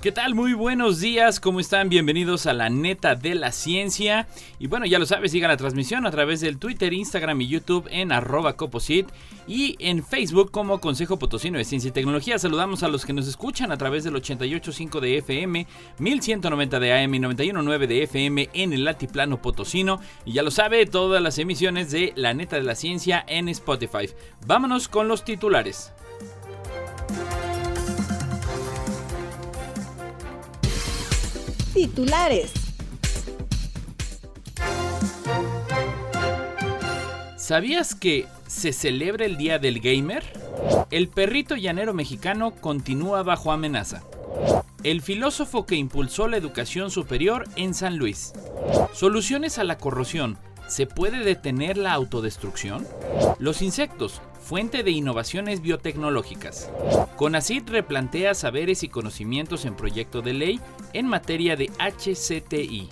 ¿Qué tal? Muy buenos días, ¿cómo están? Bienvenidos a la neta de la ciencia. Y bueno, ya lo sabes, sigan la transmisión a través del Twitter, Instagram y YouTube en arroba coposit y en Facebook como Consejo Potosino de Ciencia y Tecnología. Saludamos a los que nos escuchan a través del 88.5 de FM, 1190 de AM y 91.9 de FM en el Altiplano Potosino. Y ya lo sabe, todas las emisiones de La neta de la ciencia en Spotify. Vámonos con los titulares. Titulares. ¿Sabías que se celebra el Día del Gamer? El perrito llanero mexicano continúa bajo amenaza. El filósofo que impulsó la educación superior en San Luis. Soluciones a la corrosión. ¿Se puede detener la autodestrucción? Los insectos, fuente de innovaciones biotecnológicas. CONACYT replantea saberes y conocimientos en proyecto de ley en materia de HCTI.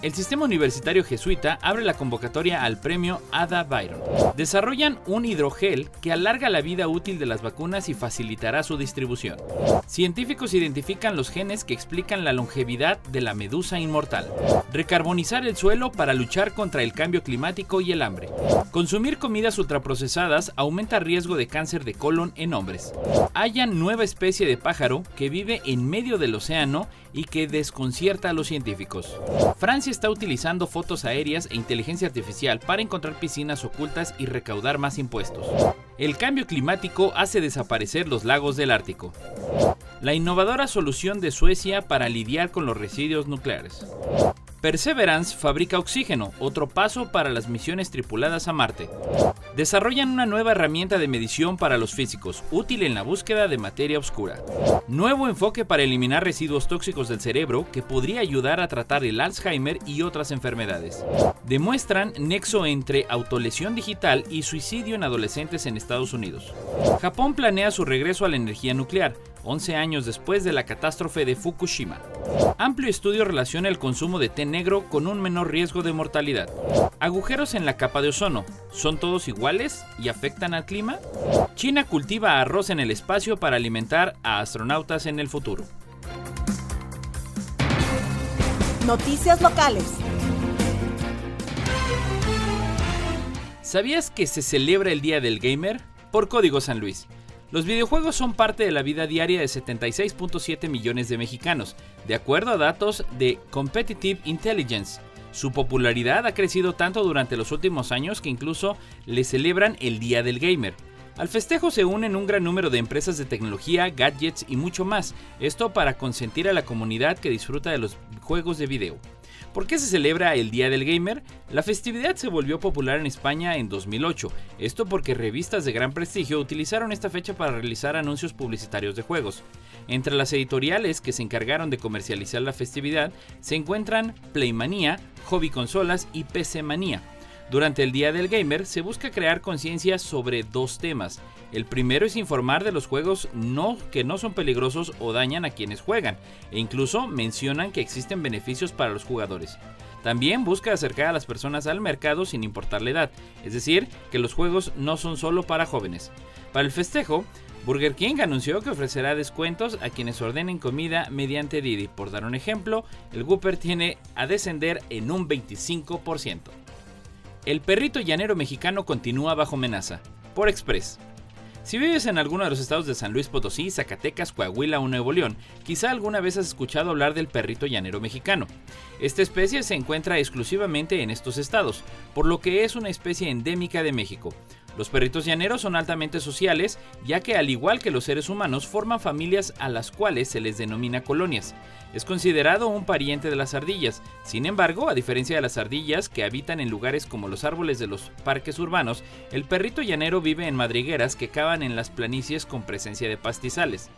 El sistema universitario jesuita abre la convocatoria al premio Ada Byron. Desarrollan un hidrogel que alarga la vida útil de las vacunas y facilitará su distribución. Científicos identifican los genes que explican la longevidad de la medusa inmortal. Recarbonizar el suelo para luchar contra el cambio climático y el hambre. Consumir comidas ultraprocesadas aumenta riesgo de cáncer de colon en hombres. Hallan nueva especie de pájaro que vive en medio del océano y que desconcierta a los científicos. Francia está utilizando fotos aéreas e inteligencia artificial para encontrar piscinas ocultas y recaudar más impuestos. El cambio climático hace desaparecer los lagos del Ártico. La innovadora solución de Suecia para lidiar con los residuos nucleares. Perseverance fabrica oxígeno, otro paso para las misiones tripuladas a Marte. Desarrollan una nueva herramienta de medición para los físicos, útil en la búsqueda de materia oscura. Nuevo enfoque para eliminar residuos tóxicos del cerebro que podría ayudar a tratar el Alzheimer y otras enfermedades. Demuestran nexo entre autolesión digital y suicidio en adolescentes en Estados Unidos. Japón planea su regreso a la energía nuclear, 11 años después de la catástrofe de Fukushima. Amplio estudio relaciona el consumo de té negro con un menor riesgo de mortalidad. Agujeros en la capa de ozono. ¿Son todos iguales y afectan al clima? China cultiva arroz en el espacio para alimentar a astronautas en el futuro. Noticias locales. ¿Sabías que se celebra el Día del Gamer? Por Código San Luis. Los videojuegos son parte de la vida diaria de 76.7 millones de mexicanos, de acuerdo a datos de Competitive Intelligence. Su popularidad ha crecido tanto durante los últimos años que incluso le celebran el Día del Gamer. Al festejo se unen un gran número de empresas de tecnología, gadgets y mucho más, esto para consentir a la comunidad que disfruta de los juegos de video. ¿Por qué se celebra el Día del Gamer? La festividad se volvió popular en España en 2008, esto porque revistas de gran prestigio utilizaron esta fecha para realizar anuncios publicitarios de juegos. Entre las editoriales que se encargaron de comercializar la festividad se encuentran Playmania, Hobby Consolas y PC Manía. Durante el Día del Gamer se busca crear conciencia sobre dos temas. El primero es informar de los juegos no, que no son peligrosos o dañan a quienes juegan, e incluso mencionan que existen beneficios para los jugadores. También busca acercar a las personas al mercado sin importar la edad, es decir, que los juegos no son solo para jóvenes. Para el festejo, Burger King anunció que ofrecerá descuentos a quienes ordenen comida mediante Didi. Por dar un ejemplo, el Whopper tiene a descender en un 25%. El perrito llanero mexicano continúa bajo amenaza. Por Express. Si vives en alguno de los estados de San Luis Potosí, Zacatecas, Coahuila o Nuevo León, quizá alguna vez has escuchado hablar del perrito llanero mexicano. Esta especie se encuentra exclusivamente en estos estados, por lo que es una especie endémica de México. Los perritos llaneros son altamente sociales, ya que al igual que los seres humanos forman familias a las cuales se les denomina colonias. Es considerado un pariente de las ardillas, sin embargo, a diferencia de las ardillas que habitan en lugares como los árboles de los parques urbanos, el perrito llanero vive en madrigueras que cavan en las planicies con presencia de pastizales.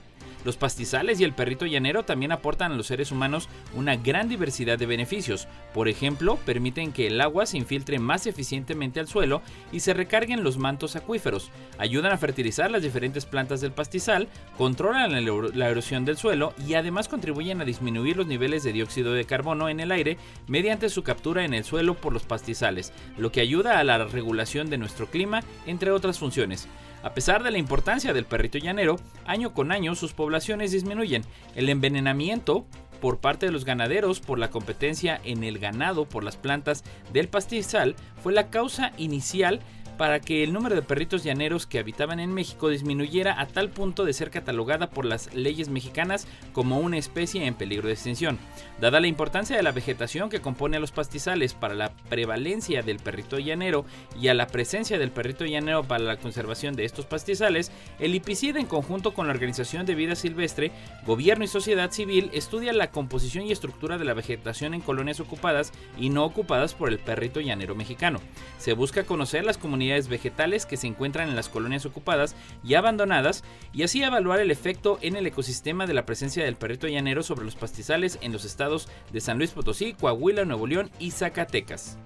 Los pastizales y el perrito llanero también aportan a los seres humanos una gran diversidad de beneficios. Por ejemplo, permiten que el agua se infiltre más eficientemente al suelo y se recarguen los mantos acuíferos. Ayudan a fertilizar las diferentes plantas del pastizal, controlan la erosión del suelo y además contribuyen a disminuir los niveles de dióxido de carbono en el aire mediante su captura en el suelo por los pastizales, lo que ayuda a la regulación de nuestro clima, entre otras funciones. A pesar de la importancia del perrito llanero, año con año sus poblaciones disminuyen. El envenenamiento por parte de los ganaderos por la competencia en el ganado por las plantas del pastizal fue la causa inicial para que el número de perritos llaneros que habitaban en México disminuyera a tal punto de ser catalogada por las leyes mexicanas como una especie en peligro de extinción. Dada la importancia de la vegetación que compone a los pastizales para la prevalencia del perrito llanero y a la presencia del perrito llanero para la conservación de estos pastizales, el IPCID en conjunto con la Organización de Vida Silvestre, Gobierno y Sociedad Civil estudia la composición y estructura de la vegetación en colonias ocupadas y no ocupadas por el perrito llanero mexicano. Se busca conocer las comunidades vegetales que se encuentran en las colonias ocupadas y abandonadas y así evaluar el efecto en el ecosistema de la presencia del perrito llanero sobre los pastizales en los estados de San Luis Potosí, Coahuila, Nuevo León y Zacatecas.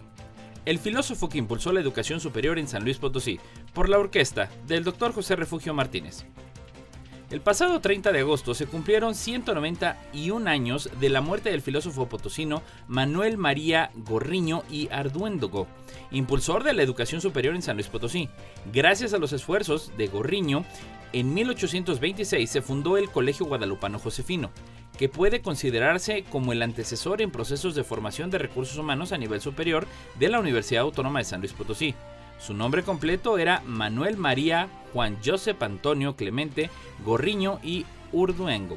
El filósofo que impulsó la educación superior en San Luis Potosí, por la orquesta del Dr. José Refugio Martínez. El pasado 30 de agosto se cumplieron 191 años de la muerte del filósofo potosino Manuel María Gorriño y Arduendogo, impulsor de la educación superior en San Luis Potosí. Gracias a los esfuerzos de Gorriño, en 1826 se fundó el Colegio Guadalupano Josefino, que puede considerarse como el antecesor en procesos de formación de recursos humanos a nivel superior de la Universidad Autónoma de San Luis Potosí. Su nombre completo era Manuel María Juan Josep Antonio Clemente Gorriño y Urduengo.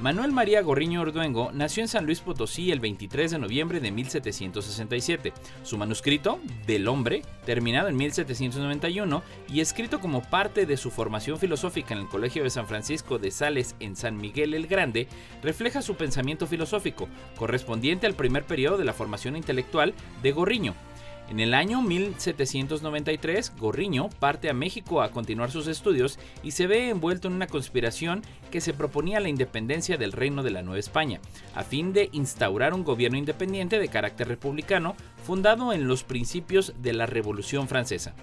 Manuel María Gorriño Urduengo nació en San Luis Potosí el 23 de noviembre de 1767. Su manuscrito, Del Hombre, terminado en 1791 y escrito como parte de su formación filosófica en el Colegio de San Francisco de Sales en San Miguel el Grande, refleja su pensamiento filosófico, correspondiente al primer periodo de la formación intelectual de Gorriño, en el año 1793, Gorriño parte a México a continuar sus estudios y se ve envuelto en una conspiración que se proponía la independencia del Reino de la Nueva España, a fin de instaurar un gobierno independiente de carácter republicano fundado en los principios de la Revolución Francesa.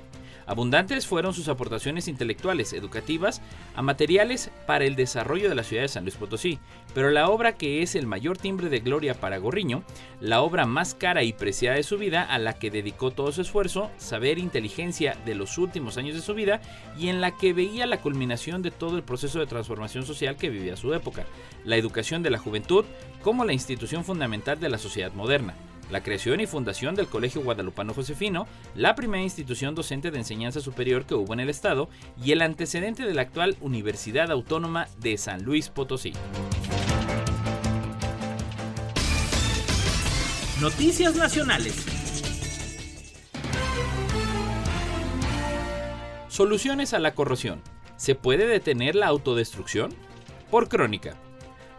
Abundantes fueron sus aportaciones intelectuales, educativas, a materiales para el desarrollo de la ciudad de San Luis Potosí, pero la obra que es el mayor timbre de gloria para Gorriño, la obra más cara y preciada de su vida, a la que dedicó todo su esfuerzo, saber, inteligencia de los últimos años de su vida y en la que veía la culminación de todo el proceso de transformación social que vivía su época, la educación de la juventud como la institución fundamental de la sociedad moderna la creación y fundación del Colegio Guadalupano Josefino, la primera institución docente de enseñanza superior que hubo en el Estado y el antecedente de la actual Universidad Autónoma de San Luis Potosí. Noticias Nacionales. Soluciones a la corrosión. ¿Se puede detener la autodestrucción? Por crónica.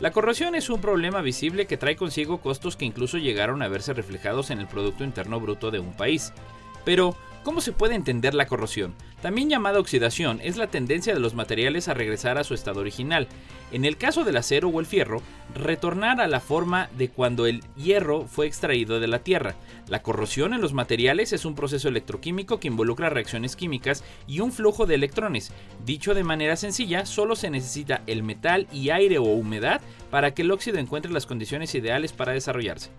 La corrosión es un problema visible que trae consigo costos que incluso llegaron a verse reflejados en el Producto Interno Bruto de un país. Pero, ¿cómo se puede entender la corrosión? También llamada oxidación, es la tendencia de los materiales a regresar a su estado original. En el caso del acero o el fierro, retornar a la forma de cuando el hierro fue extraído de la tierra. La corrosión en los materiales es un proceso electroquímico que involucra reacciones químicas y un flujo de electrones. Dicho de manera sencilla, solo se necesita el metal y aire o humedad para que el óxido encuentre las condiciones ideales para desarrollarse.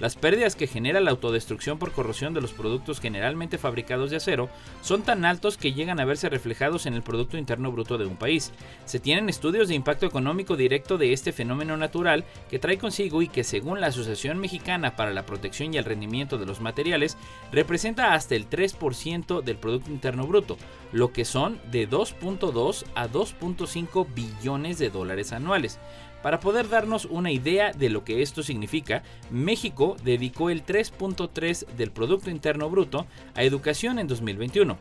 Las pérdidas que genera la autodestrucción por corrosión de los productos generalmente fabricados de acero son tan altos que llegan a verse reflejados en el Producto Interno Bruto de un país. Se tienen estudios de impacto económico directo de este fenómeno natural que trae consigo y que según la Asociación Mexicana para la Protección y el Rendimiento de los Materiales representa hasta el 3% del Producto Interno Bruto, lo que son de 2.2 a 2.5 billones de dólares anuales. Para poder darnos una idea de lo que esto significa, México dedicó el 3.3 del Producto Interno Bruto a educación en 2021.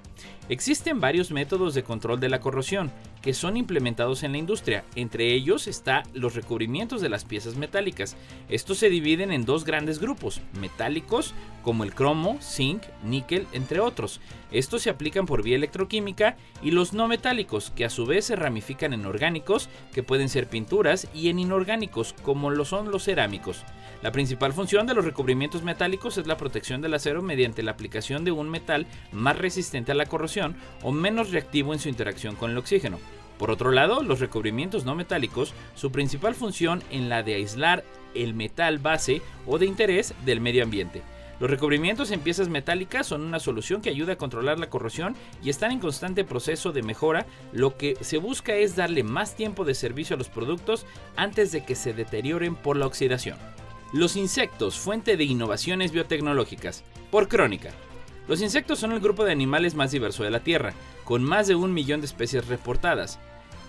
Existen varios métodos de control de la corrosión que son implementados en la industria. Entre ellos está los recubrimientos de las piezas metálicas. Estos se dividen en dos grandes grupos, metálicos como el cromo, zinc, níquel, entre otros. Estos se aplican por vía electroquímica y los no metálicos, que a su vez se ramifican en orgánicos, que pueden ser pinturas, y en inorgánicos, como lo son los cerámicos. La principal función de los recubrimientos metálicos es la protección del acero mediante la aplicación de un metal más resistente a la corrosión o menos reactivo en su interacción con el oxígeno. Por otro lado, los recubrimientos no metálicos, su principal función en la de aislar el metal base o de interés del medio ambiente. Los recubrimientos en piezas metálicas son una solución que ayuda a controlar la corrosión y están en constante proceso de mejora. Lo que se busca es darle más tiempo de servicio a los productos antes de que se deterioren por la oxidación. Los insectos, fuente de innovaciones biotecnológicas. Por crónica. Los insectos son el grupo de animales más diverso de la Tierra, con más de un millón de especies reportadas.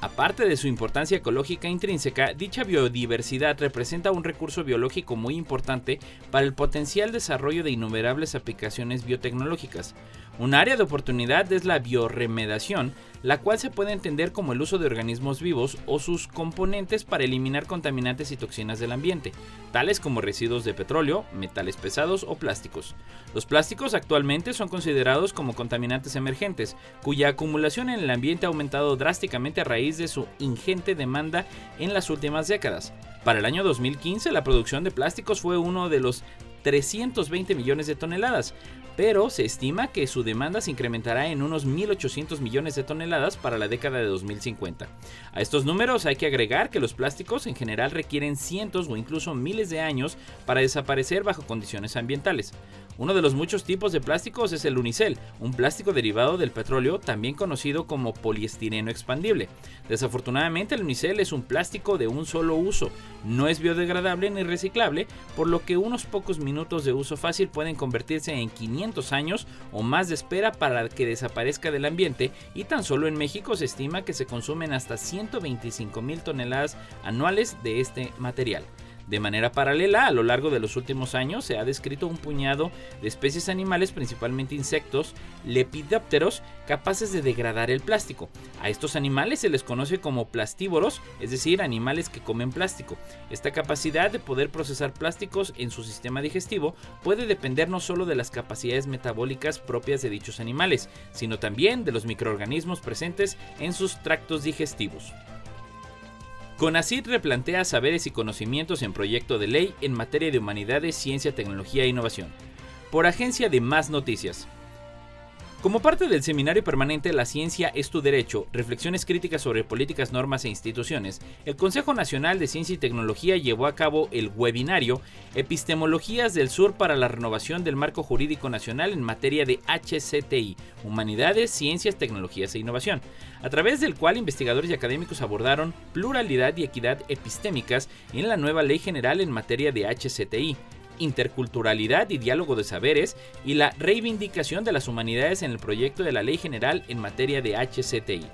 Aparte de su importancia ecológica intrínseca, dicha biodiversidad representa un recurso biológico muy importante para el potencial desarrollo de innumerables aplicaciones biotecnológicas. Un área de oportunidad es la bioremediación, la cual se puede entender como el uso de organismos vivos o sus componentes para eliminar contaminantes y toxinas del ambiente, tales como residuos de petróleo, metales pesados o plásticos. Los plásticos actualmente son considerados como contaminantes emergentes, cuya acumulación en el ambiente ha aumentado drásticamente a raíz de su ingente demanda en las últimas décadas. Para el año 2015, la producción de plásticos fue uno de los 320 millones de toneladas, pero se estima que su demanda se incrementará en unos 1.800 millones de toneladas para la década de 2050. A estos números hay que agregar que los plásticos en general requieren cientos o incluso miles de años para desaparecer bajo condiciones ambientales. Uno de los muchos tipos de plásticos es el unicel, un plástico derivado del petróleo también conocido como poliestireno expandible. Desafortunadamente el unicel es un plástico de un solo uso, no es biodegradable ni reciclable, por lo que unos pocos minutos de uso fácil pueden convertirse en 500 años o más de espera para que desaparezca del ambiente y tan solo en México se estima que se consumen hasta 125 mil toneladas anuales de este material. De manera paralela, a lo largo de los últimos años se ha descrito un puñado de especies animales, principalmente insectos, lepidópteros, capaces de degradar el plástico. A estos animales se les conoce como plastívoros, es decir, animales que comen plástico. Esta capacidad de poder procesar plásticos en su sistema digestivo puede depender no solo de las capacidades metabólicas propias de dichos animales, sino también de los microorganismos presentes en sus tractos digestivos. CONACYT replantea saberes y conocimientos en proyecto de ley en materia de humanidades, ciencia, tecnología e innovación. Por Agencia de Más Noticias. Como parte del seminario permanente La ciencia es tu derecho, reflexiones críticas sobre políticas, normas e instituciones, el Consejo Nacional de Ciencia y Tecnología llevó a cabo el webinario Epistemologías del Sur para la renovación del marco jurídico nacional en materia de HCTI, Humanidades, Ciencias, Tecnologías e Innovación, a través del cual investigadores y académicos abordaron pluralidad y equidad epistémicas en la nueva ley general en materia de HCTI interculturalidad y diálogo de saberes y la reivindicación de las humanidades en el proyecto de la Ley General en materia de HCTI.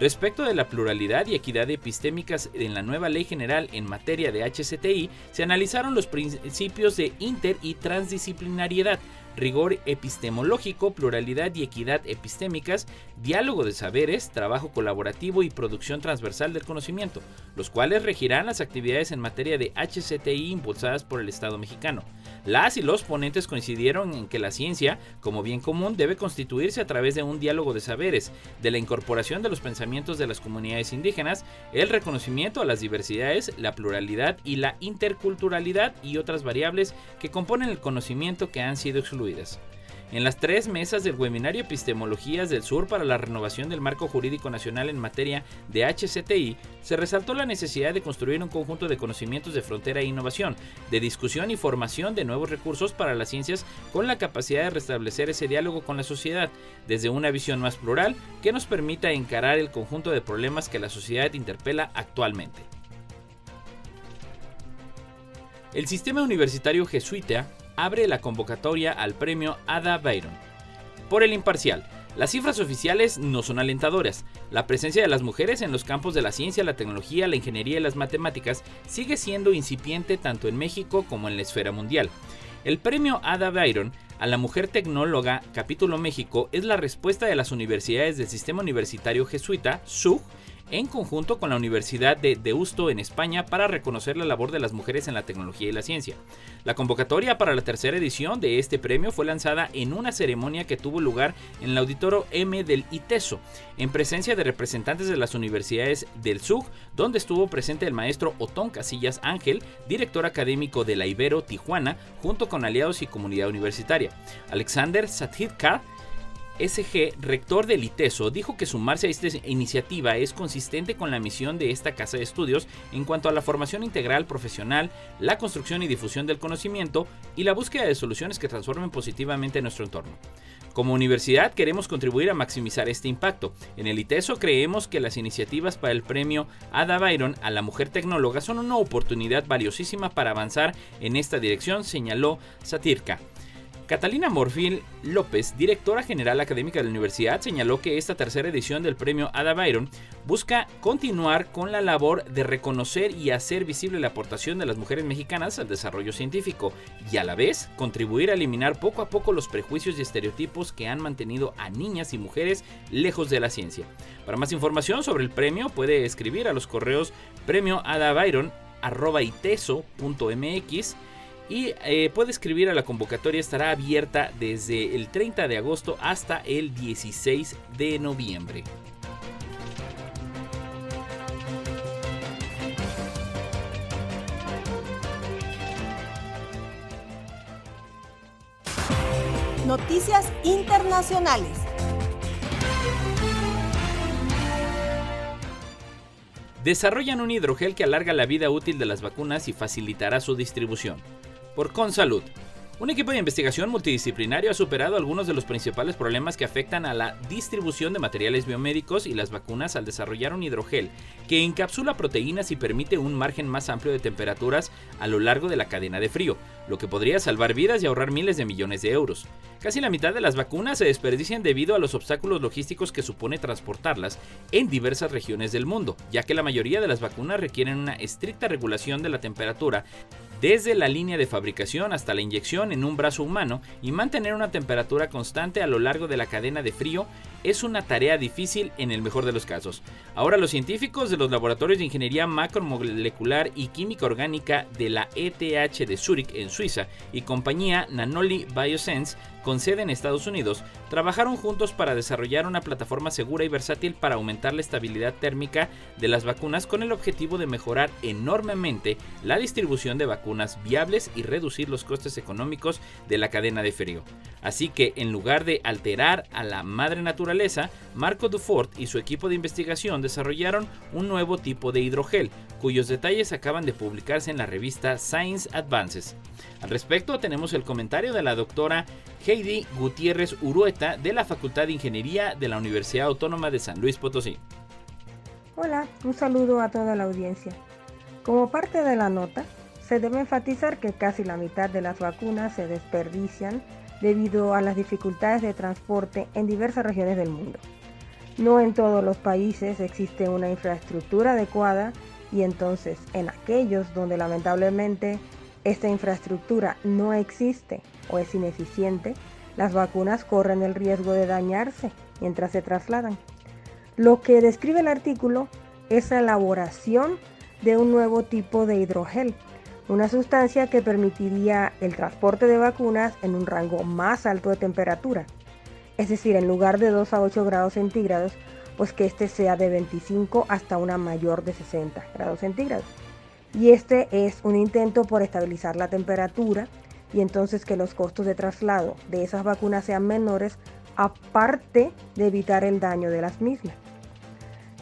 Respecto de la pluralidad y equidad epistémicas en la nueva Ley General en materia de HCTI, se analizaron los principios de inter y transdisciplinariedad, rigor epistemológico, pluralidad y equidad epistémicas, diálogo de saberes, trabajo colaborativo y producción transversal del conocimiento, los cuales regirán las actividades en materia de HCTI impulsadas por el Estado mexicano. Las y los ponentes coincidieron en que la ciencia, como bien común, debe constituirse a través de un diálogo de saberes, de la incorporación de los pensamientos de las comunidades indígenas, el reconocimiento a las diversidades, la pluralidad y la interculturalidad y otras variables que componen el conocimiento que han sido excluidas. En las tres mesas del webinario Epistemologías del Sur para la renovación del marco jurídico nacional en materia de HCTI, se resaltó la necesidad de construir un conjunto de conocimientos de frontera e innovación, de discusión y formación de nuevos recursos para las ciencias con la capacidad de restablecer ese diálogo con la sociedad, desde una visión más plural que nos permita encarar el conjunto de problemas que la sociedad interpela actualmente. El sistema universitario jesuita abre la convocatoria al premio Ada Byron. Por el imparcial, las cifras oficiales no son alentadoras. La presencia de las mujeres en los campos de la ciencia, la tecnología, la ingeniería y las matemáticas sigue siendo incipiente tanto en México como en la esfera mundial. El premio Ada Byron a la mujer tecnóloga capítulo México es la respuesta de las universidades del sistema universitario jesuita, SUG, en conjunto con la Universidad de Deusto en España para reconocer la labor de las mujeres en la tecnología y la ciencia. La convocatoria para la tercera edición de este premio fue lanzada en una ceremonia que tuvo lugar en el auditorio M del ITESO, en presencia de representantes de las universidades del SUG, donde estuvo presente el maestro Otón Casillas Ángel, director académico de la Ibero Tijuana, junto con aliados y comunidad universitaria. Alexander Sathitkar SG, rector del ITESO, dijo que sumarse a esta iniciativa es consistente con la misión de esta casa de estudios en cuanto a la formación integral profesional, la construcción y difusión del conocimiento y la búsqueda de soluciones que transformen positivamente nuestro entorno. Como universidad queremos contribuir a maximizar este impacto. En el ITESO creemos que las iniciativas para el premio Ada Byron a la mujer tecnóloga son una oportunidad valiosísima para avanzar en esta dirección, señaló Satirka. Catalina Morfil López, directora general académica de la universidad, señaló que esta tercera edición del premio Ada Byron busca continuar con la labor de reconocer y hacer visible la aportación de las mujeres mexicanas al desarrollo científico y a la vez contribuir a eliminar poco a poco los prejuicios y estereotipos que han mantenido a niñas y mujeres lejos de la ciencia. Para más información sobre el premio puede escribir a los correos premio y eh, puede escribir a la convocatoria, estará abierta desde el 30 de agosto hasta el 16 de noviembre. Noticias internacionales. Desarrollan un hidrogel que alarga la vida útil de las vacunas y facilitará su distribución por Consalud. Un equipo de investigación multidisciplinario ha superado algunos de los principales problemas que afectan a la distribución de materiales biomédicos y las vacunas al desarrollar un hidrogel que encapsula proteínas y permite un margen más amplio de temperaturas a lo largo de la cadena de frío, lo que podría salvar vidas y ahorrar miles de millones de euros. Casi la mitad de las vacunas se desperdician debido a los obstáculos logísticos que supone transportarlas en diversas regiones del mundo, ya que la mayoría de las vacunas requieren una estricta regulación de la temperatura desde la línea de fabricación hasta la inyección en un brazo humano y mantener una temperatura constante a lo largo de la cadena de frío es una tarea difícil en el mejor de los casos. Ahora los científicos de los laboratorios de ingeniería macromolecular y química orgánica de la ETH de Zurich en Suiza y compañía Nanoli Biosense con sede en Estados Unidos, trabajaron juntos para desarrollar una plataforma segura y versátil para aumentar la estabilidad térmica de las vacunas con el objetivo de mejorar enormemente la distribución de vacunas viables y reducir los costes económicos de la cadena de frío. Así que en lugar de alterar a la madre naturaleza, Marco Dufort y su equipo de investigación desarrollaron un nuevo tipo de hidrogel, cuyos detalles acaban de publicarse en la revista Science Advances. Al respecto tenemos el comentario de la doctora Heidi Gutiérrez Urueta de la Facultad de Ingeniería de la Universidad Autónoma de San Luis Potosí. Hola, un saludo a toda la audiencia. Como parte de la nota, se debe enfatizar que casi la mitad de las vacunas se desperdician debido a las dificultades de transporte en diversas regiones del mundo. No en todos los países existe una infraestructura adecuada y entonces en aquellos donde lamentablemente esta infraestructura no existe o es ineficiente, las vacunas corren el riesgo de dañarse mientras se trasladan. Lo que describe el artículo es la elaboración de un nuevo tipo de hidrogel, una sustancia que permitiría el transporte de vacunas en un rango más alto de temperatura, es decir, en lugar de 2 a 8 grados centígrados, pues que este sea de 25 hasta una mayor de 60 grados centígrados y este es un intento por estabilizar la temperatura y entonces que los costos de traslado de esas vacunas sean menores aparte de evitar el daño de las mismas.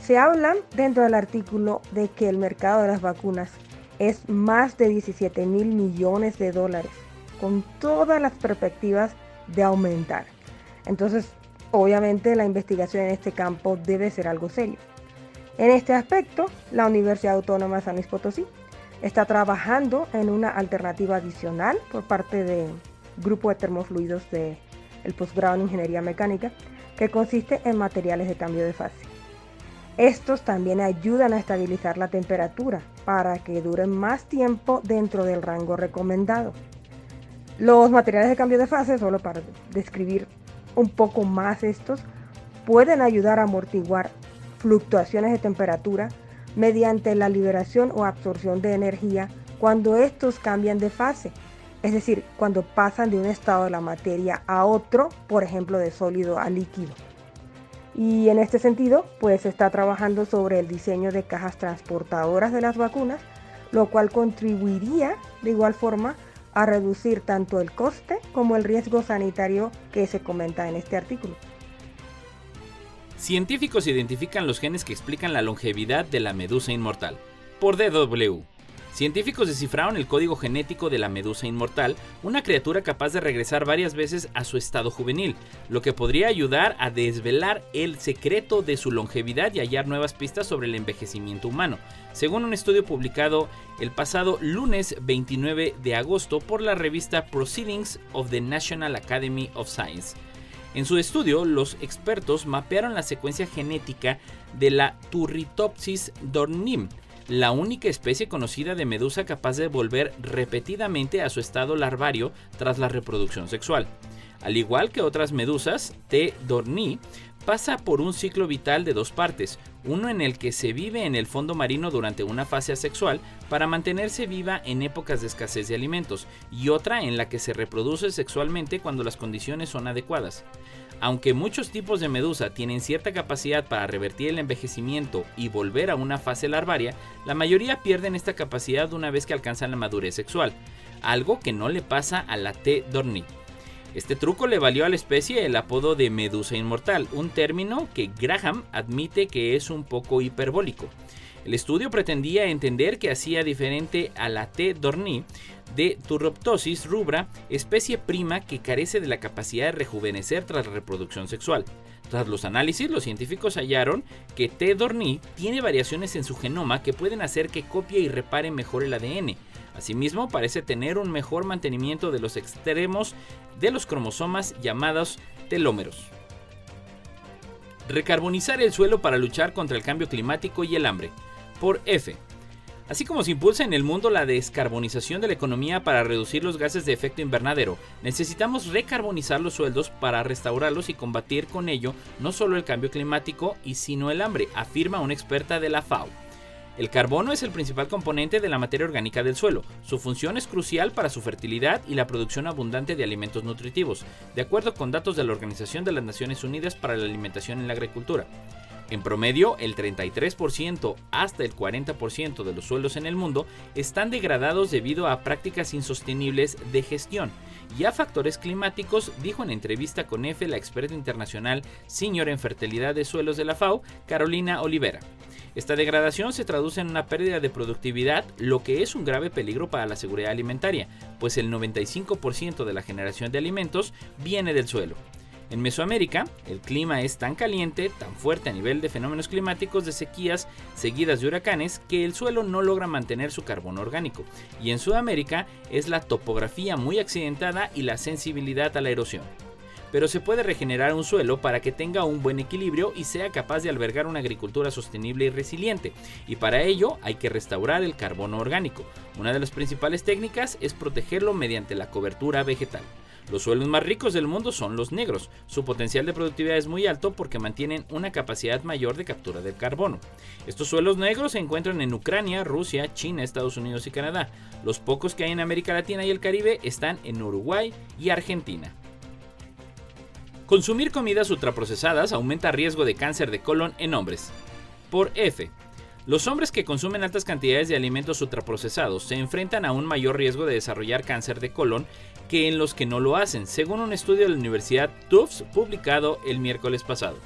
Se habla dentro del artículo de que el mercado de las vacunas es más de 17 mil millones de dólares, con todas las perspectivas de aumentar. Entonces, obviamente la investigación en este campo debe ser algo serio. En este aspecto, la Universidad Autónoma de San Luis Potosí está trabajando en una alternativa adicional por parte del grupo de termofluidos del el posgrado en Ingeniería Mecánica, que consiste en materiales de cambio de fase. Estos también ayudan a estabilizar la temperatura para que duren más tiempo dentro del rango recomendado. Los materiales de cambio de fase, solo para describir un poco más estos, pueden ayudar a amortiguar fluctuaciones de temperatura mediante la liberación o absorción de energía cuando estos cambian de fase, es decir, cuando pasan de un estado de la materia a otro, por ejemplo, de sólido a líquido. Y en este sentido, pues se está trabajando sobre el diseño de cajas transportadoras de las vacunas, lo cual contribuiría de igual forma a reducir tanto el coste como el riesgo sanitario que se comenta en este artículo. Científicos identifican los genes que explican la longevidad de la medusa inmortal. Por DW. Científicos descifraron el código genético de la medusa inmortal, una criatura capaz de regresar varias veces a su estado juvenil, lo que podría ayudar a desvelar el secreto de su longevidad y hallar nuevas pistas sobre el envejecimiento humano, según un estudio publicado el pasado lunes 29 de agosto por la revista Proceedings of the National Academy of Science. En su estudio, los expertos mapearon la secuencia genética de la Turritopsis dornim, la única especie conocida de medusa capaz de volver repetidamente a su estado larvario tras la reproducción sexual. Al igual que otras medusas, T. dorni pasa por un ciclo vital de dos partes, uno en el que se vive en el fondo marino durante una fase asexual para mantenerse viva en épocas de escasez de alimentos, y otra en la que se reproduce sexualmente cuando las condiciones son adecuadas. Aunque muchos tipos de medusa tienen cierta capacidad para revertir el envejecimiento y volver a una fase larvaria, la mayoría pierden esta capacidad una vez que alcanzan la madurez sexual, algo que no le pasa a la T. dorni. Este truco le valió a la especie el apodo de medusa inmortal, un término que Graham admite que es un poco hiperbólico. El estudio pretendía entender qué hacía diferente a la T. dorni de Turroptosis rubra, especie prima que carece de la capacidad de rejuvenecer tras la reproducción sexual. Tras los análisis, los científicos hallaron que T. dorni tiene variaciones en su genoma que pueden hacer que copie y repare mejor el ADN. Asimismo, parece tener un mejor mantenimiento de los extremos de los cromosomas llamados telómeros. Recarbonizar el suelo para luchar contra el cambio climático y el hambre. Por F. Así como se impulsa en el mundo la descarbonización de la economía para reducir los gases de efecto invernadero, necesitamos recarbonizar los sueldos para restaurarlos y combatir con ello no solo el cambio climático y sino el hambre, afirma una experta de la FAO. El carbono es el principal componente de la materia orgánica del suelo. Su función es crucial para su fertilidad y la producción abundante de alimentos nutritivos, de acuerdo con datos de la Organización de las Naciones Unidas para la Alimentación en la Agricultura. En promedio, el 33% hasta el 40% de los suelos en el mundo están degradados debido a prácticas insostenibles de gestión y a factores climáticos, dijo en entrevista con EFE la experta internacional senior en fertilidad de suelos de la FAO, Carolina Olivera. Esta degradación se traduce en una pérdida de productividad, lo que es un grave peligro para la seguridad alimentaria, pues el 95% de la generación de alimentos viene del suelo. En Mesoamérica, el clima es tan caliente, tan fuerte a nivel de fenómenos climáticos de sequías seguidas de huracanes, que el suelo no logra mantener su carbono orgánico. Y en Sudamérica es la topografía muy accidentada y la sensibilidad a la erosión. Pero se puede regenerar un suelo para que tenga un buen equilibrio y sea capaz de albergar una agricultura sostenible y resiliente. Y para ello hay que restaurar el carbono orgánico. Una de las principales técnicas es protegerlo mediante la cobertura vegetal. Los suelos más ricos del mundo son los negros. Su potencial de productividad es muy alto porque mantienen una capacidad mayor de captura del carbono. Estos suelos negros se encuentran en Ucrania, Rusia, China, Estados Unidos y Canadá. Los pocos que hay en América Latina y el Caribe están en Uruguay y Argentina. Consumir comidas ultraprocesadas aumenta riesgo de cáncer de colon en hombres. Por F. Los hombres que consumen altas cantidades de alimentos ultraprocesados se enfrentan a un mayor riesgo de desarrollar cáncer de colon que en los que no lo hacen, según un estudio de la Universidad Tufts publicado el miércoles pasado.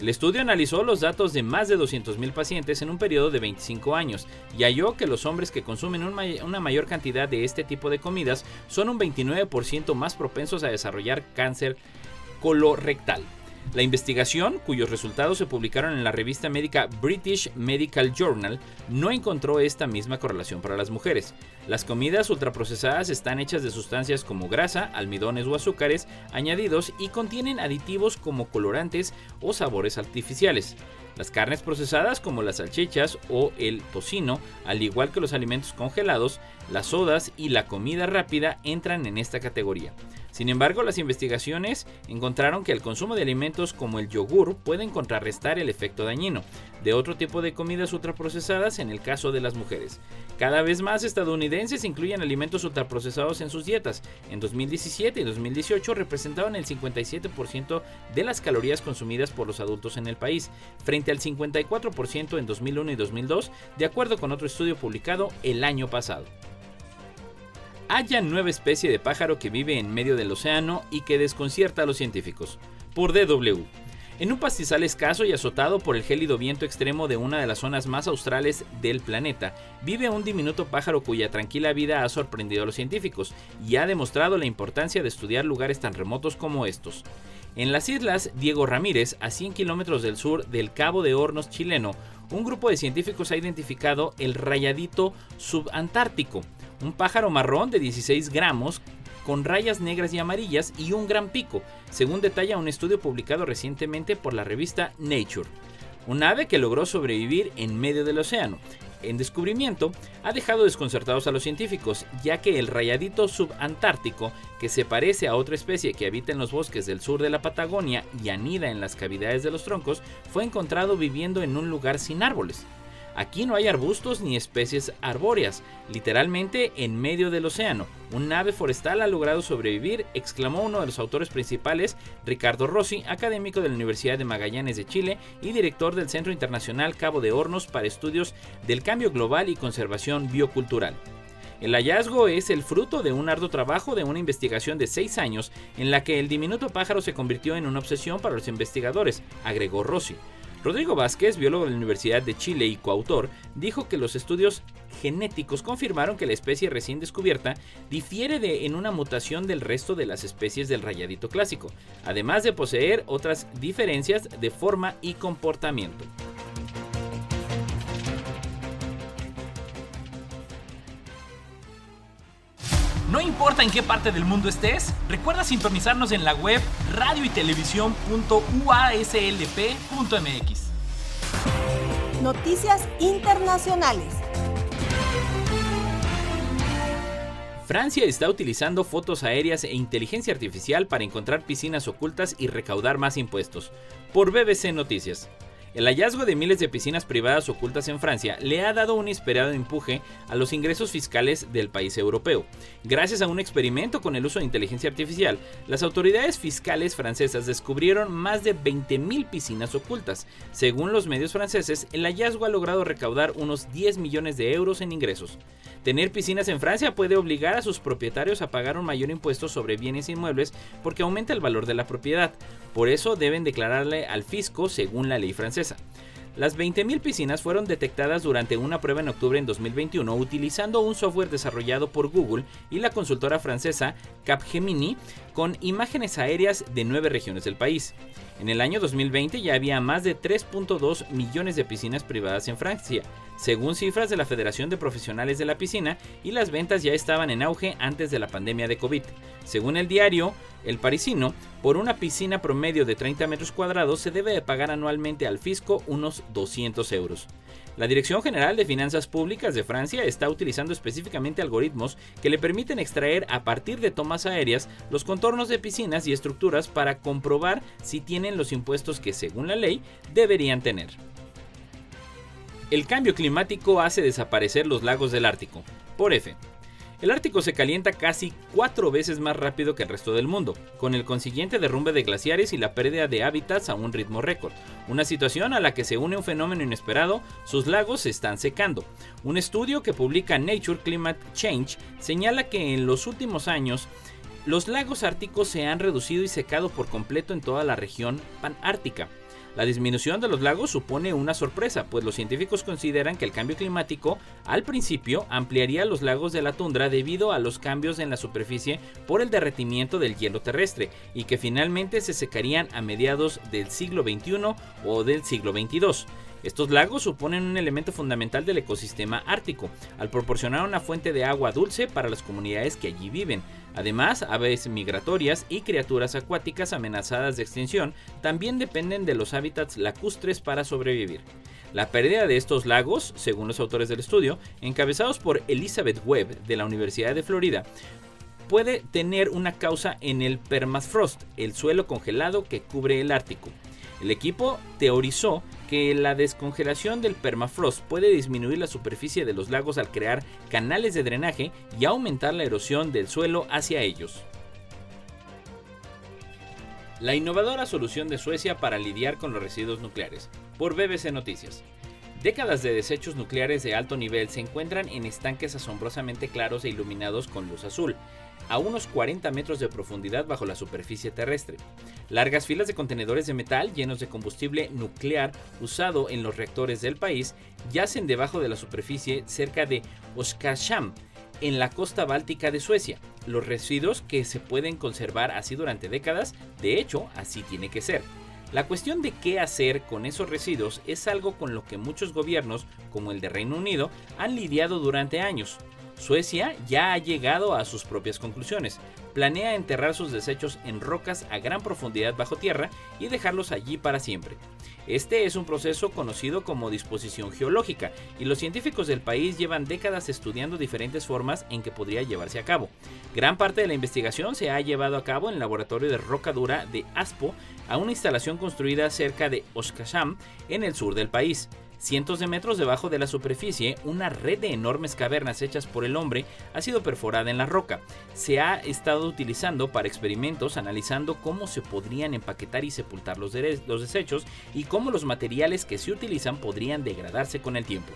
El estudio analizó los datos de más de 200.000 pacientes en un periodo de 25 años y halló que los hombres que consumen una mayor cantidad de este tipo de comidas son un 29% más propensos a desarrollar cáncer colorectal. La investigación, cuyos resultados se publicaron en la revista médica British Medical Journal, no encontró esta misma correlación para las mujeres. Las comidas ultraprocesadas están hechas de sustancias como grasa, almidones o azúcares añadidos y contienen aditivos como colorantes o sabores artificiales. Las carnes procesadas como las salchichas o el tocino, al igual que los alimentos congelados, las sodas y la comida rápida entran en esta categoría. Sin embargo, las investigaciones encontraron que el consumo de alimentos como el yogur pueden contrarrestar el efecto dañino de otro tipo de comidas ultraprocesadas en el caso de las mujeres. Cada vez más estadounidenses incluyen alimentos ultraprocesados en sus dietas. En 2017 y 2018 representaban el 57% de las calorías consumidas por los adultos en el país, frente al 54% en 2001 y 2002, de acuerdo con otro estudio publicado el año pasado. Haya nueva especie de pájaro que vive en medio del océano y que desconcierta a los científicos. Por DW. En un pastizal escaso y azotado por el gélido viento extremo de una de las zonas más australes del planeta, vive un diminuto pájaro cuya tranquila vida ha sorprendido a los científicos y ha demostrado la importancia de estudiar lugares tan remotos como estos. En las islas Diego Ramírez, a 100 kilómetros del sur del Cabo de Hornos chileno, un grupo de científicos ha identificado el rayadito subantártico, un pájaro marrón de 16 gramos con rayas negras y amarillas y un gran pico, según detalla un estudio publicado recientemente por la revista Nature. Un ave que logró sobrevivir en medio del océano. En descubrimiento, ha dejado desconcertados a los científicos, ya que el rayadito subantártico, que se parece a otra especie que habita en los bosques del sur de la Patagonia y anida en las cavidades de los troncos, fue encontrado viviendo en un lugar sin árboles. Aquí no hay arbustos ni especies arbóreas, literalmente en medio del océano. Un ave forestal ha logrado sobrevivir, exclamó uno de los autores principales, Ricardo Rossi, académico de la Universidad de Magallanes de Chile y director del Centro Internacional Cabo de Hornos para Estudios del Cambio Global y Conservación Biocultural. El hallazgo es el fruto de un arduo trabajo de una investigación de seis años en la que el diminuto pájaro se convirtió en una obsesión para los investigadores, agregó Rossi. Rodrigo Vázquez, biólogo de la Universidad de Chile y coautor, dijo que los estudios genéticos confirmaron que la especie recién descubierta difiere de, en una mutación del resto de las especies del rayadito clásico, además de poseer otras diferencias de forma y comportamiento. No importa en qué parte del mundo estés, recuerda sintonizarnos en la web radio y Noticias internacionales. Francia está utilizando fotos aéreas e inteligencia artificial para encontrar piscinas ocultas y recaudar más impuestos. Por BBC Noticias. El hallazgo de miles de piscinas privadas ocultas en Francia le ha dado un inesperado empuje a los ingresos fiscales del país europeo. Gracias a un experimento con el uso de inteligencia artificial, las autoridades fiscales francesas descubrieron más de 20.000 piscinas ocultas. Según los medios franceses, el hallazgo ha logrado recaudar unos 10 millones de euros en ingresos. Tener piscinas en Francia puede obligar a sus propietarios a pagar un mayor impuesto sobre bienes inmuebles porque aumenta el valor de la propiedad. Por eso deben declararle al fisco según la ley francesa. Las 20.000 piscinas fueron detectadas durante una prueba en octubre en 2021 utilizando un software desarrollado por Google y la consultora francesa Capgemini con imágenes aéreas de nueve regiones del país. En el año 2020 ya había más de 3.2 millones de piscinas privadas en Francia, según cifras de la Federación de Profesionales de la Piscina, y las ventas ya estaban en auge antes de la pandemia de COVID. Según el diario El Parisino, por una piscina promedio de 30 metros cuadrados se debe de pagar anualmente al fisco unos 200 euros. La Dirección General de Finanzas Públicas de Francia está utilizando específicamente algoritmos que le permiten extraer a partir de tomas aéreas los contornos de piscinas y estructuras para comprobar si tienen los impuestos que según la ley deberían tener. El cambio climático hace desaparecer los lagos del Ártico. Por F. El Ártico se calienta casi cuatro veces más rápido que el resto del mundo, con el consiguiente derrumbe de glaciares y la pérdida de hábitats a un ritmo récord, una situación a la que se une un fenómeno inesperado, sus lagos se están secando. Un estudio que publica Nature Climate Change señala que en los últimos años los lagos árticos se han reducido y secado por completo en toda la región panártica. La disminución de los lagos supone una sorpresa, pues los científicos consideran que el cambio climático al principio ampliaría los lagos de la tundra debido a los cambios en la superficie por el derretimiento del hielo terrestre y que finalmente se secarían a mediados del siglo XXI o del siglo XXII. Estos lagos suponen un elemento fundamental del ecosistema ártico, al proporcionar una fuente de agua dulce para las comunidades que allí viven. Además, aves migratorias y criaturas acuáticas amenazadas de extinción también dependen de los hábitats lacustres para sobrevivir. La pérdida de estos lagos, según los autores del estudio, encabezados por Elizabeth Webb de la Universidad de Florida, puede tener una causa en el permafrost, el suelo congelado que cubre el Ártico. El equipo teorizó que la descongelación del permafrost puede disminuir la superficie de los lagos al crear canales de drenaje y aumentar la erosión del suelo hacia ellos. La innovadora solución de Suecia para lidiar con los residuos nucleares, por BBC Noticias. Décadas de desechos nucleares de alto nivel se encuentran en estanques asombrosamente claros e iluminados con luz azul, a unos 40 metros de profundidad bajo la superficie terrestre. Largas filas de contenedores de metal llenos de combustible nuclear usado en los reactores del país yacen debajo de la superficie cerca de Oskarshamn, en la costa báltica de Suecia. Los residuos que se pueden conservar así durante décadas, de hecho, así tiene que ser. La cuestión de qué hacer con esos residuos es algo con lo que muchos gobiernos, como el de Reino Unido, han lidiado durante años. Suecia ya ha llegado a sus propias conclusiones. Planea enterrar sus desechos en rocas a gran profundidad bajo tierra y dejarlos allí para siempre. Este es un proceso conocido como disposición geológica y los científicos del país llevan décadas estudiando diferentes formas en que podría llevarse a cabo. Gran parte de la investigación se ha llevado a cabo en el laboratorio de roca dura de Aspo, a una instalación construida cerca de Oskarshamn en el sur del país. Cientos de metros debajo de la superficie, una red de enormes cavernas hechas por el hombre ha sido perforada en la roca. Se ha estado utilizando para experimentos analizando cómo se podrían empaquetar y sepultar los, desechos y cómo los materiales que se utilizan podrían degradarse con el tiempo.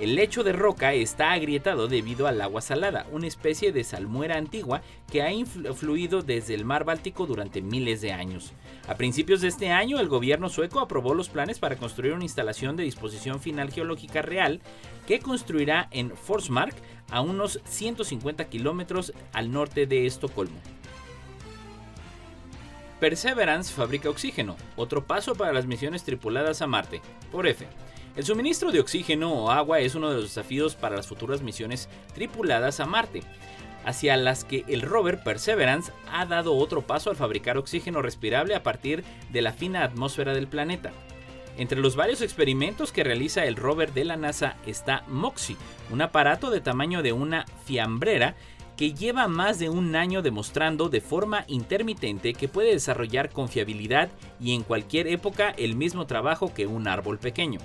El lecho de roca está agrietado debido al agua salada, una especie de salmuera antigua que ha influido desde el mar Báltico durante miles de años. A principios de este año, el gobierno sueco aprobó los planes para construir una instalación de disposición final geológica real que construirá en Forsmark, a unos 150 kilómetros al norte de Estocolmo. Perseverance fabrica oxígeno, otro paso para las misiones tripuladas a Marte, por F. El suministro de oxígeno o agua es uno de los desafíos para las futuras misiones tripuladas a Marte, hacia las que el rover Perseverance ha dado otro paso al fabricar oxígeno respirable a partir de la fina atmósfera del planeta. Entre los varios experimentos que realiza el rover de la NASA está MOXIE, un aparato de tamaño de una fiambrera que lleva más de un año demostrando de forma intermitente que puede desarrollar confiabilidad y en cualquier época el mismo trabajo que un árbol pequeño.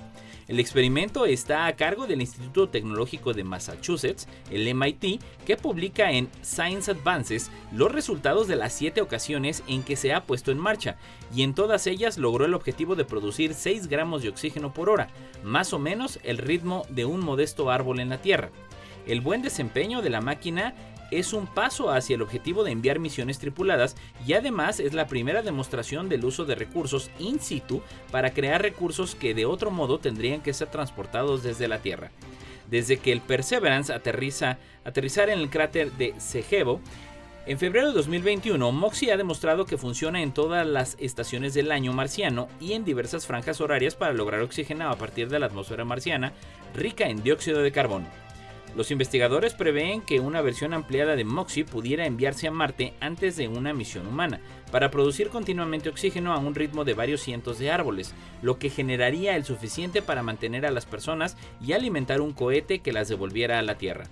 El experimento está a cargo del Instituto Tecnológico de Massachusetts, el MIT, que publica en Science Advances los resultados de las siete ocasiones en que se ha puesto en marcha, y en todas ellas logró el objetivo de producir 6 gramos de oxígeno por hora, más o menos el ritmo de un modesto árbol en la Tierra. El buen desempeño de la máquina es un paso hacia el objetivo de enviar misiones tripuladas y además es la primera demostración del uso de recursos in situ para crear recursos que de otro modo tendrían que ser transportados desde la Tierra. Desde que el Perseverance aterriza, aterrizar en el cráter de Segevo, en febrero de 2021, Moxie ha demostrado que funciona en todas las estaciones del año marciano y en diversas franjas horarias para lograr oxígeno a partir de la atmósfera marciana rica en dióxido de carbono. Los investigadores prevén que una versión ampliada de Moxie pudiera enviarse a Marte antes de una misión humana, para producir continuamente oxígeno a un ritmo de varios cientos de árboles, lo que generaría el suficiente para mantener a las personas y alimentar un cohete que las devolviera a la Tierra.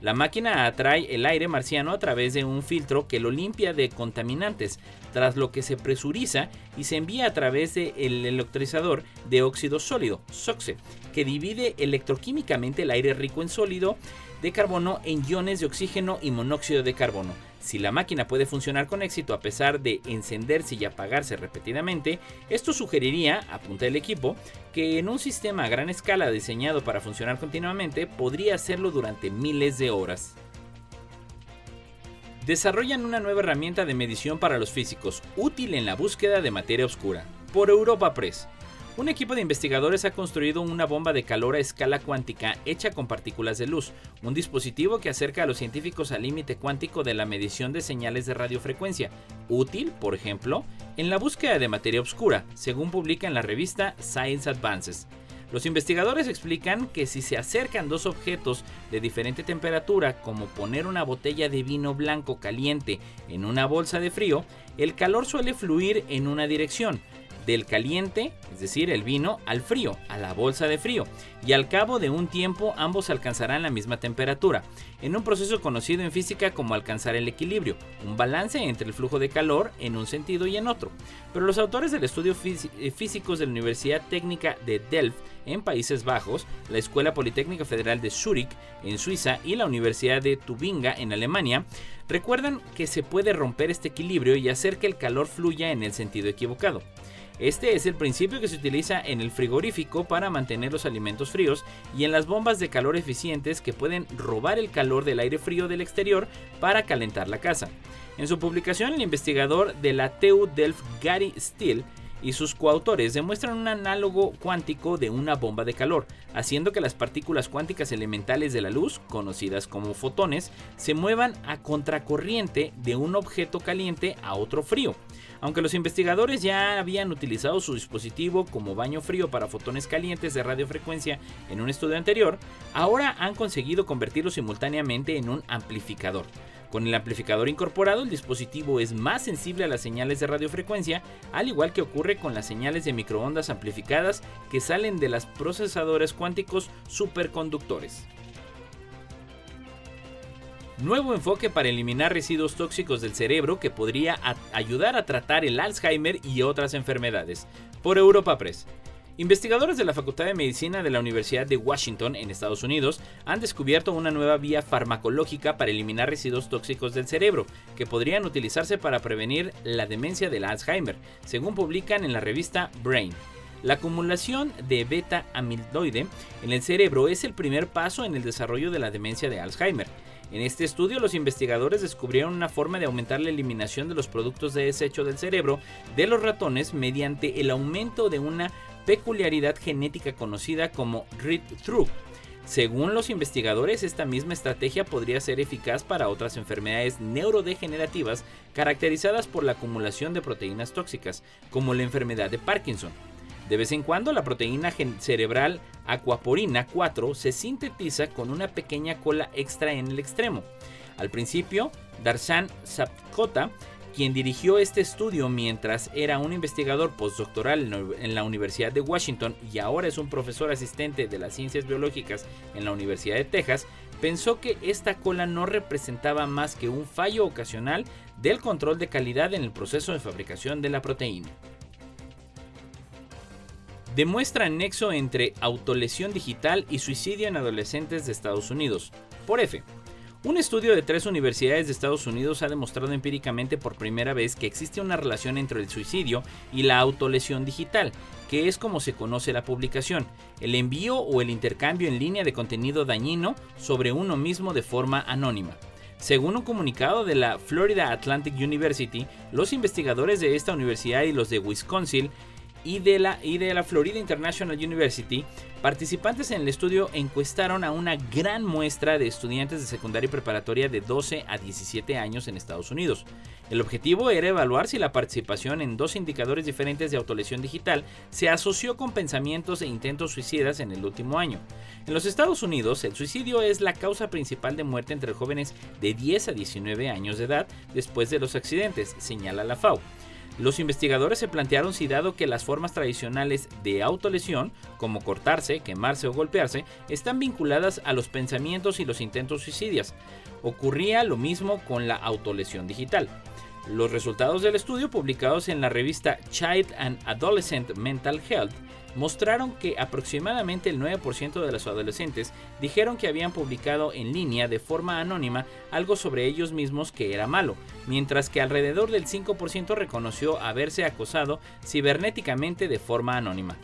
La máquina atrae el aire marciano a través de un filtro que lo limpia de contaminantes, tras lo que se presuriza y se envía a través del electrizador de óxido sólido, SOXE, que divide electroquímicamente el aire rico en sólido de carbono en iones de oxígeno y monóxido de carbono. Si la máquina puede funcionar con éxito a pesar de encenderse y apagarse repetidamente, esto sugeriría, apunta el equipo, que en un sistema a gran escala diseñado para funcionar continuamente podría hacerlo durante miles de horas. Desarrollan una nueva herramienta de medición para los físicos, útil en la búsqueda de materia oscura. Por Europa Press. Un equipo de investigadores ha construido una bomba de calor a escala cuántica hecha con partículas de luz, un dispositivo que acerca a los científicos al límite cuántico de la medición de señales de radiofrecuencia, útil, por ejemplo, en la búsqueda de materia oscura, según publica en la revista Science Advances. Los investigadores explican que si se acercan dos objetos de diferente temperatura, como poner una botella de vino blanco caliente en una bolsa de frío, el calor suele fluir en una dirección, del caliente, es decir, el vino, al frío, a la bolsa de frío, y al cabo de un tiempo ambos alcanzarán la misma temperatura, en un proceso conocido en física como alcanzar el equilibrio, un balance entre el flujo de calor en un sentido y en otro. Pero los autores del estudio eh, físicos de la Universidad Técnica de Delft en Países Bajos, la Escuela Politécnica Federal de Zúrich en Suiza y la Universidad de Tubinga en Alemania, recuerdan que se puede romper este equilibrio y hacer que el calor fluya en el sentido equivocado. Este es el principio que se utiliza en el frigorífico para mantener los alimentos fríos y en las bombas de calor eficientes que pueden robar el calor del aire frío del exterior para calentar la casa. En su publicación, el investigador de la TU Delft Gary Steele y sus coautores demuestran un análogo cuántico de una bomba de calor, haciendo que las partículas cuánticas elementales de la luz, conocidas como fotones, se muevan a contracorriente de un objeto caliente a otro frío. Aunque los investigadores ya habían utilizado su dispositivo como baño frío para fotones calientes de radiofrecuencia en un estudio anterior, ahora han conseguido convertirlo simultáneamente en un amplificador. Con el amplificador incorporado, el dispositivo es más sensible a las señales de radiofrecuencia, al igual que ocurre con las señales de microondas amplificadas que salen de los procesadores cuánticos superconductores. Nuevo enfoque para eliminar residuos tóxicos del cerebro que podría ayudar a tratar el Alzheimer y otras enfermedades. Por Europa Press. Investigadores de la Facultad de Medicina de la Universidad de Washington en Estados Unidos han descubierto una nueva vía farmacológica para eliminar residuos tóxicos del cerebro, que podrían utilizarse para prevenir la demencia del Alzheimer, según publican en la revista Brain. La acumulación de beta amiloide en el cerebro es el primer paso en el desarrollo de la demencia de Alzheimer. En este estudio los investigadores descubrieron una forma de aumentar la eliminación de los productos de desecho del cerebro de los ratones mediante el aumento de una peculiaridad genética conocida como read-through. Según los investigadores, esta misma estrategia podría ser eficaz para otras enfermedades neurodegenerativas caracterizadas por la acumulación de proteínas tóxicas, como la enfermedad de Parkinson. De vez en cuando la proteína cerebral aquaporina 4 se sintetiza con una pequeña cola extra en el extremo. Al principio, Darshan Sapkota, quien dirigió este estudio mientras era un investigador postdoctoral en la Universidad de Washington y ahora es un profesor asistente de las ciencias biológicas en la Universidad de Texas, pensó que esta cola no representaba más que un fallo ocasional del control de calidad en el proceso de fabricación de la proteína demuestra nexo entre autolesión digital y suicidio en adolescentes de Estados Unidos. Por F. Un estudio de tres universidades de Estados Unidos ha demostrado empíricamente por primera vez que existe una relación entre el suicidio y la autolesión digital, que es como se conoce la publicación, el envío o el intercambio en línea de contenido dañino sobre uno mismo de forma anónima. Según un comunicado de la Florida Atlantic University, los investigadores de esta universidad y los de Wisconsin y de, la, y de la Florida International University, participantes en el estudio encuestaron a una gran muestra de estudiantes de secundaria y preparatoria de 12 a 17 años en Estados Unidos. El objetivo era evaluar si la participación en dos indicadores diferentes de autolesión digital se asoció con pensamientos e intentos suicidas en el último año. En los Estados Unidos, el suicidio es la causa principal de muerte entre jóvenes de 10 a 19 años de edad después de los accidentes, señala la FAO. Los investigadores se plantearon si dado que las formas tradicionales de autolesión, como cortarse, quemarse o golpearse, están vinculadas a los pensamientos y los intentos suicidas, ocurría lo mismo con la autolesión digital. Los resultados del estudio publicados en la revista Child and Adolescent Mental Health mostraron que aproximadamente el 9% de los adolescentes dijeron que habían publicado en línea de forma anónima algo sobre ellos mismos que era malo, mientras que alrededor del 5% reconoció haberse acosado cibernéticamente de forma anónima.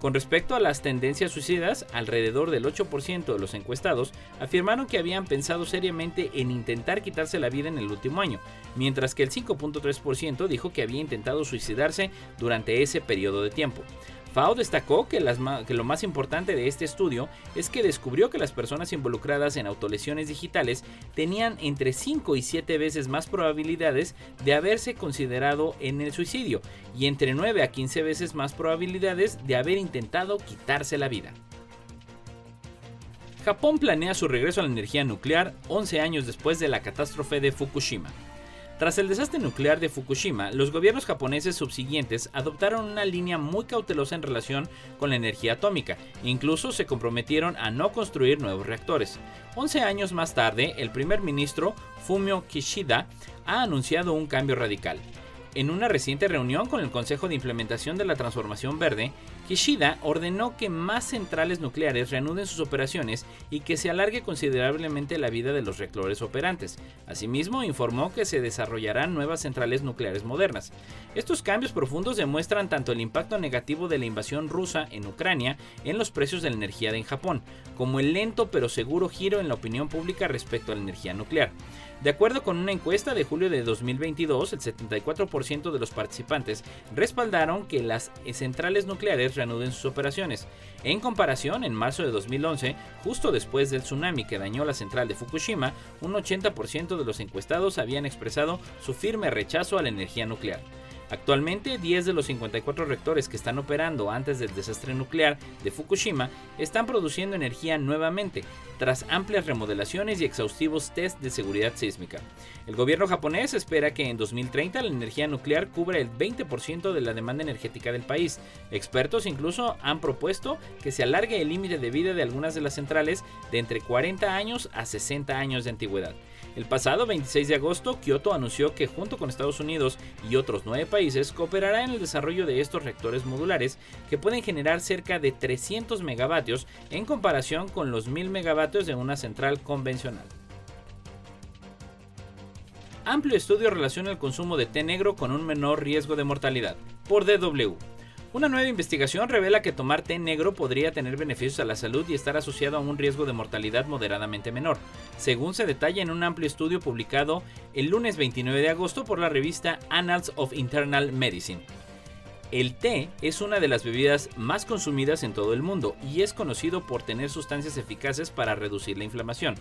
Con respecto a las tendencias suicidas, alrededor del 8% de los encuestados afirmaron que habían pensado seriamente en intentar quitarse la vida en el último año, mientras que el 5.3% dijo que había intentado suicidarse durante ese periodo de tiempo. FAO destacó que, lo más importante de este estudio es que descubrió que las personas involucradas en autolesiones digitales tenían entre 5 y 7 veces más probabilidades de haberse considerado en el suicidio y entre 9 a 15 veces más probabilidades de haber intentado quitarse la vida. Japón planea su regreso a la energía nuclear 11 años después de la catástrofe de Fukushima. Tras el desastre nuclear de Fukushima, los gobiernos japoneses subsiguientes adoptaron una línea muy cautelosa en relación con la energía atómica, incluso se comprometieron a no construir nuevos reactores. Once años más tarde, el primer ministro Fumio Kishida ha anunciado un cambio radical. En una reciente reunión con el Consejo de Implementación de la Transformación Verde, Kishida ordenó que más centrales nucleares reanuden sus operaciones y que se alargue considerablemente la vida de los reactores operantes. Asimismo, informó que se desarrollarán nuevas centrales nucleares modernas. Estos cambios profundos demuestran tanto el impacto negativo de la invasión rusa en Ucrania en los precios de la energía en Japón, como el lento pero seguro giro en la opinión pública respecto a la energía nuclear. De acuerdo con una encuesta de julio de 2022, el 74% de los participantes respaldaron que las centrales nucleares reanuden sus operaciones. En comparación, en marzo de 2011, justo después del tsunami que dañó la central de Fukushima, un 80% de los encuestados habían expresado su firme rechazo a la energía nuclear. Actualmente, 10 de los 54 reactores que están operando antes del desastre nuclear de Fukushima están produciendo energía nuevamente, tras amplias remodelaciones y exhaustivos test de seguridad sísmica. El gobierno japonés espera que en 2030 la energía nuclear cubra el 20% de la demanda energética del país. Expertos incluso han propuesto que se alargue el límite de vida de algunas de las centrales de entre 40 años a 60 años de antigüedad. El pasado 26 de agosto, Kyoto anunció que junto con Estados Unidos y otros nueve países cooperará en el desarrollo de estos reactores modulares que pueden generar cerca de 300 megavatios en comparación con los 1000 megavatios de una central convencional. Amplio estudio relaciona el consumo de té negro con un menor riesgo de mortalidad. Por DW. Una nueva investigación revela que tomar té negro podría tener beneficios a la salud y estar asociado a un riesgo de mortalidad moderadamente menor, según se detalla en un amplio estudio publicado el lunes 29 de agosto por la revista Annals of Internal Medicine. El té es una de las bebidas más consumidas en todo el mundo y es conocido por tener sustancias eficaces para reducir la inflamación.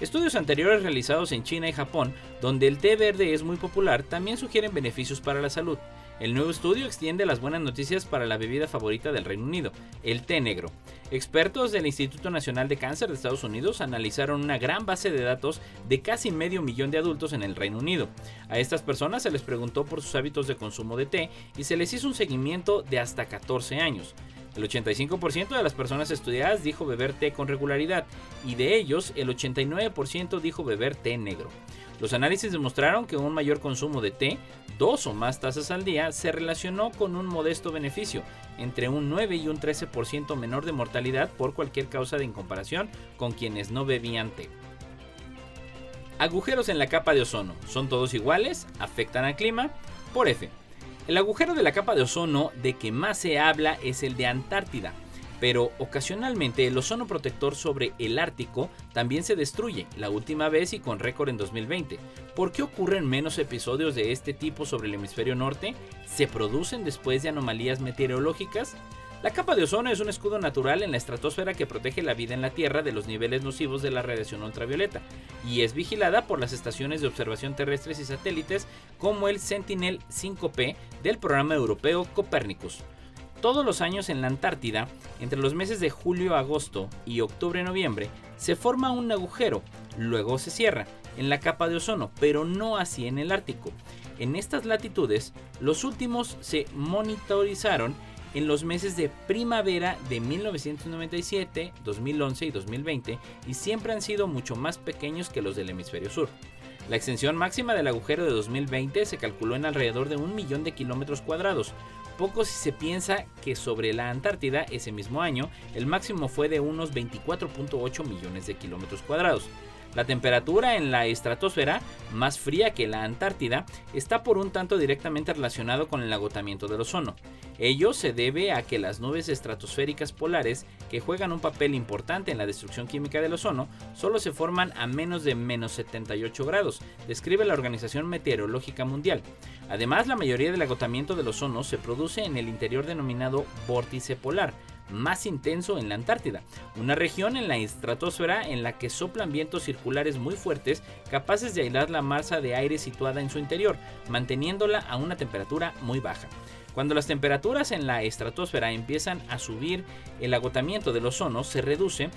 Estudios anteriores realizados en China y Japón, donde el té verde es muy popular, también sugieren beneficios para la salud. El nuevo estudio extiende las buenas noticias para la bebida favorita del Reino Unido, el té negro. Expertos del Instituto Nacional de Cáncer de Estados Unidos analizaron una gran base de datos de casi medio millón de adultos en el Reino Unido. A estas personas se les preguntó por sus hábitos de consumo de té y se les hizo un seguimiento de hasta 14 años. El 85% de las personas estudiadas dijo beber té con regularidad y de ellos el 89% dijo beber té negro. Los análisis demostraron que un mayor consumo de té, dos o más tazas al día, se relacionó con un modesto beneficio, entre un 9 y un 13% menor de mortalidad por cualquier causa de incomparación con quienes no bebían té. Agujeros en la capa de ozono. ¿Son todos iguales? ¿Afectan al clima? Por F. El agujero de la capa de ozono de que más se habla es el de Antártida, pero ocasionalmente el ozono protector sobre el Ártico también se destruye, la última vez y con récord en 2020. ¿Por qué ocurren menos episodios de este tipo sobre el hemisferio norte? ¿Se producen después de anomalías meteorológicas? La capa de ozono es un escudo natural en la estratosfera que protege la vida en la Tierra de los niveles nocivos de la radiación ultravioleta y es vigilada por las estaciones de observación terrestres y satélites como el Sentinel 5P del programa europeo Copernicus. Todos los años en la Antártida, entre los meses de julio-agosto y octubre-noviembre, se forma un agujero, luego se cierra en la capa de ozono, pero no así en el Ártico. En estas latitudes, los últimos se monitorizaron en los meses de primavera de 1997, 2011 y 2020 y siempre han sido mucho más pequeños que los del hemisferio sur. La extensión máxima del agujero de 2020 se calculó en alrededor de un millón de kilómetros cuadrados, poco si se piensa que sobre la Antártida ese mismo año el máximo fue de unos 24.8 millones de kilómetros cuadrados. La temperatura en la estratosfera, más fría que la Antártida, está por un tanto directamente relacionado con el agotamiento del ozono. Ello se debe a que las nubes estratosféricas polares, que juegan un papel importante en la destrucción química del ozono, solo se forman a menos de menos 78 grados, describe la Organización Meteorológica Mundial. Además, la mayoría del agotamiento del ozono se produce en el interior denominado vórtice polar, más intenso en la Antártida, una región en la estratosfera en la que soplan vientos circulares muy fuertes capaces de aislar la masa de aire situada en su interior, manteniéndola a una temperatura muy baja. Cuando las temperaturas en la estratosfera empiezan a subir, el agotamiento del ozono se reduce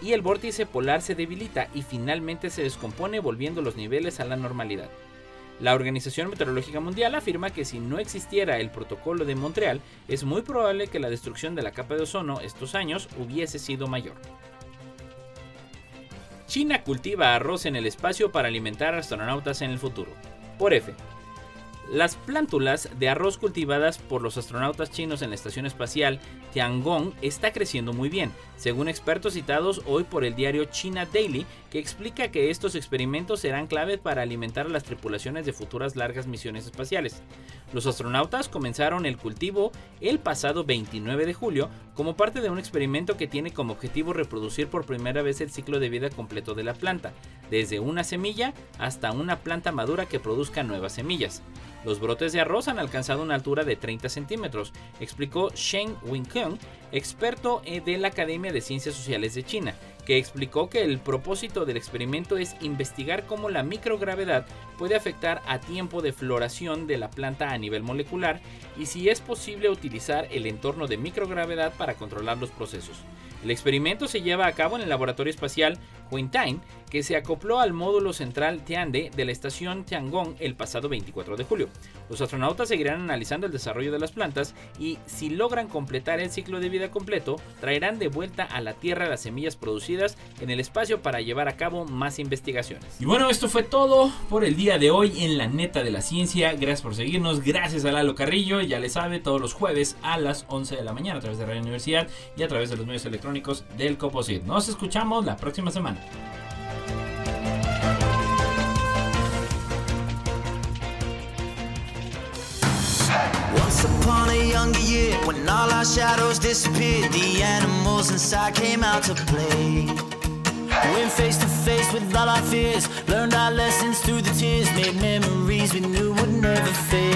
y el vórtice polar se debilita y finalmente se descompone volviendo los niveles a la normalidad. La Organización Meteorológica Mundial afirma que si no existiera el protocolo de Montreal, es muy probable que la destrucción de la capa de ozono estos años hubiese sido mayor. China cultiva arroz en el espacio para alimentar astronautas en el futuro. Por F. Las plántulas de arroz cultivadas por los astronautas chinos en la estación espacial Tiangong está creciendo muy bien, según expertos citados hoy por el diario China Daily, que explica que estos experimentos serán clave para alimentar a las tripulaciones de futuras largas misiones espaciales. Los astronautas comenzaron el cultivo el pasado 29 de julio como parte de un experimento que tiene como objetivo reproducir por primera vez el ciclo de vida completo de la planta, desde una semilla hasta una planta madura que produzca nuevas semillas. Los brotes de arroz han alcanzado una altura de 30 centímetros, explicó Shen Winkeng, experto eh, de la Academia de Ciencias Sociales de China, que explicó que el propósito del experimento es investigar cómo la microgravedad puede afectar a tiempo de floración de la planta a nivel molecular y si es posible utilizar el entorno de microgravedad para controlar los procesos. El experimento se lleva a cabo en el laboratorio espacial Huintain, que se acopló al módulo central Tiande de la estación Tiangong el pasado 24 de julio. Los astronautas seguirán analizando el desarrollo de las plantas y, si logran completar el ciclo de vida completo, traerán de vuelta a la Tierra las semillas producidas en el espacio para llevar a cabo más investigaciones. Y bueno, esto fue todo por el día de hoy en la neta de la ciencia. Gracias por seguirnos, gracias a Lalo Carrillo, ya le sabe, todos los jueves a las 11 de la mañana a través de Radio Universidad y a través de los medios electrónicos del Coposit. Nos escuchamos la próxima semana. Upon a younger year, when all our shadows disappeared, the animals inside came out to play. Went face to face with all our fears, learned our lessons through the tears, made memories we knew would never fade.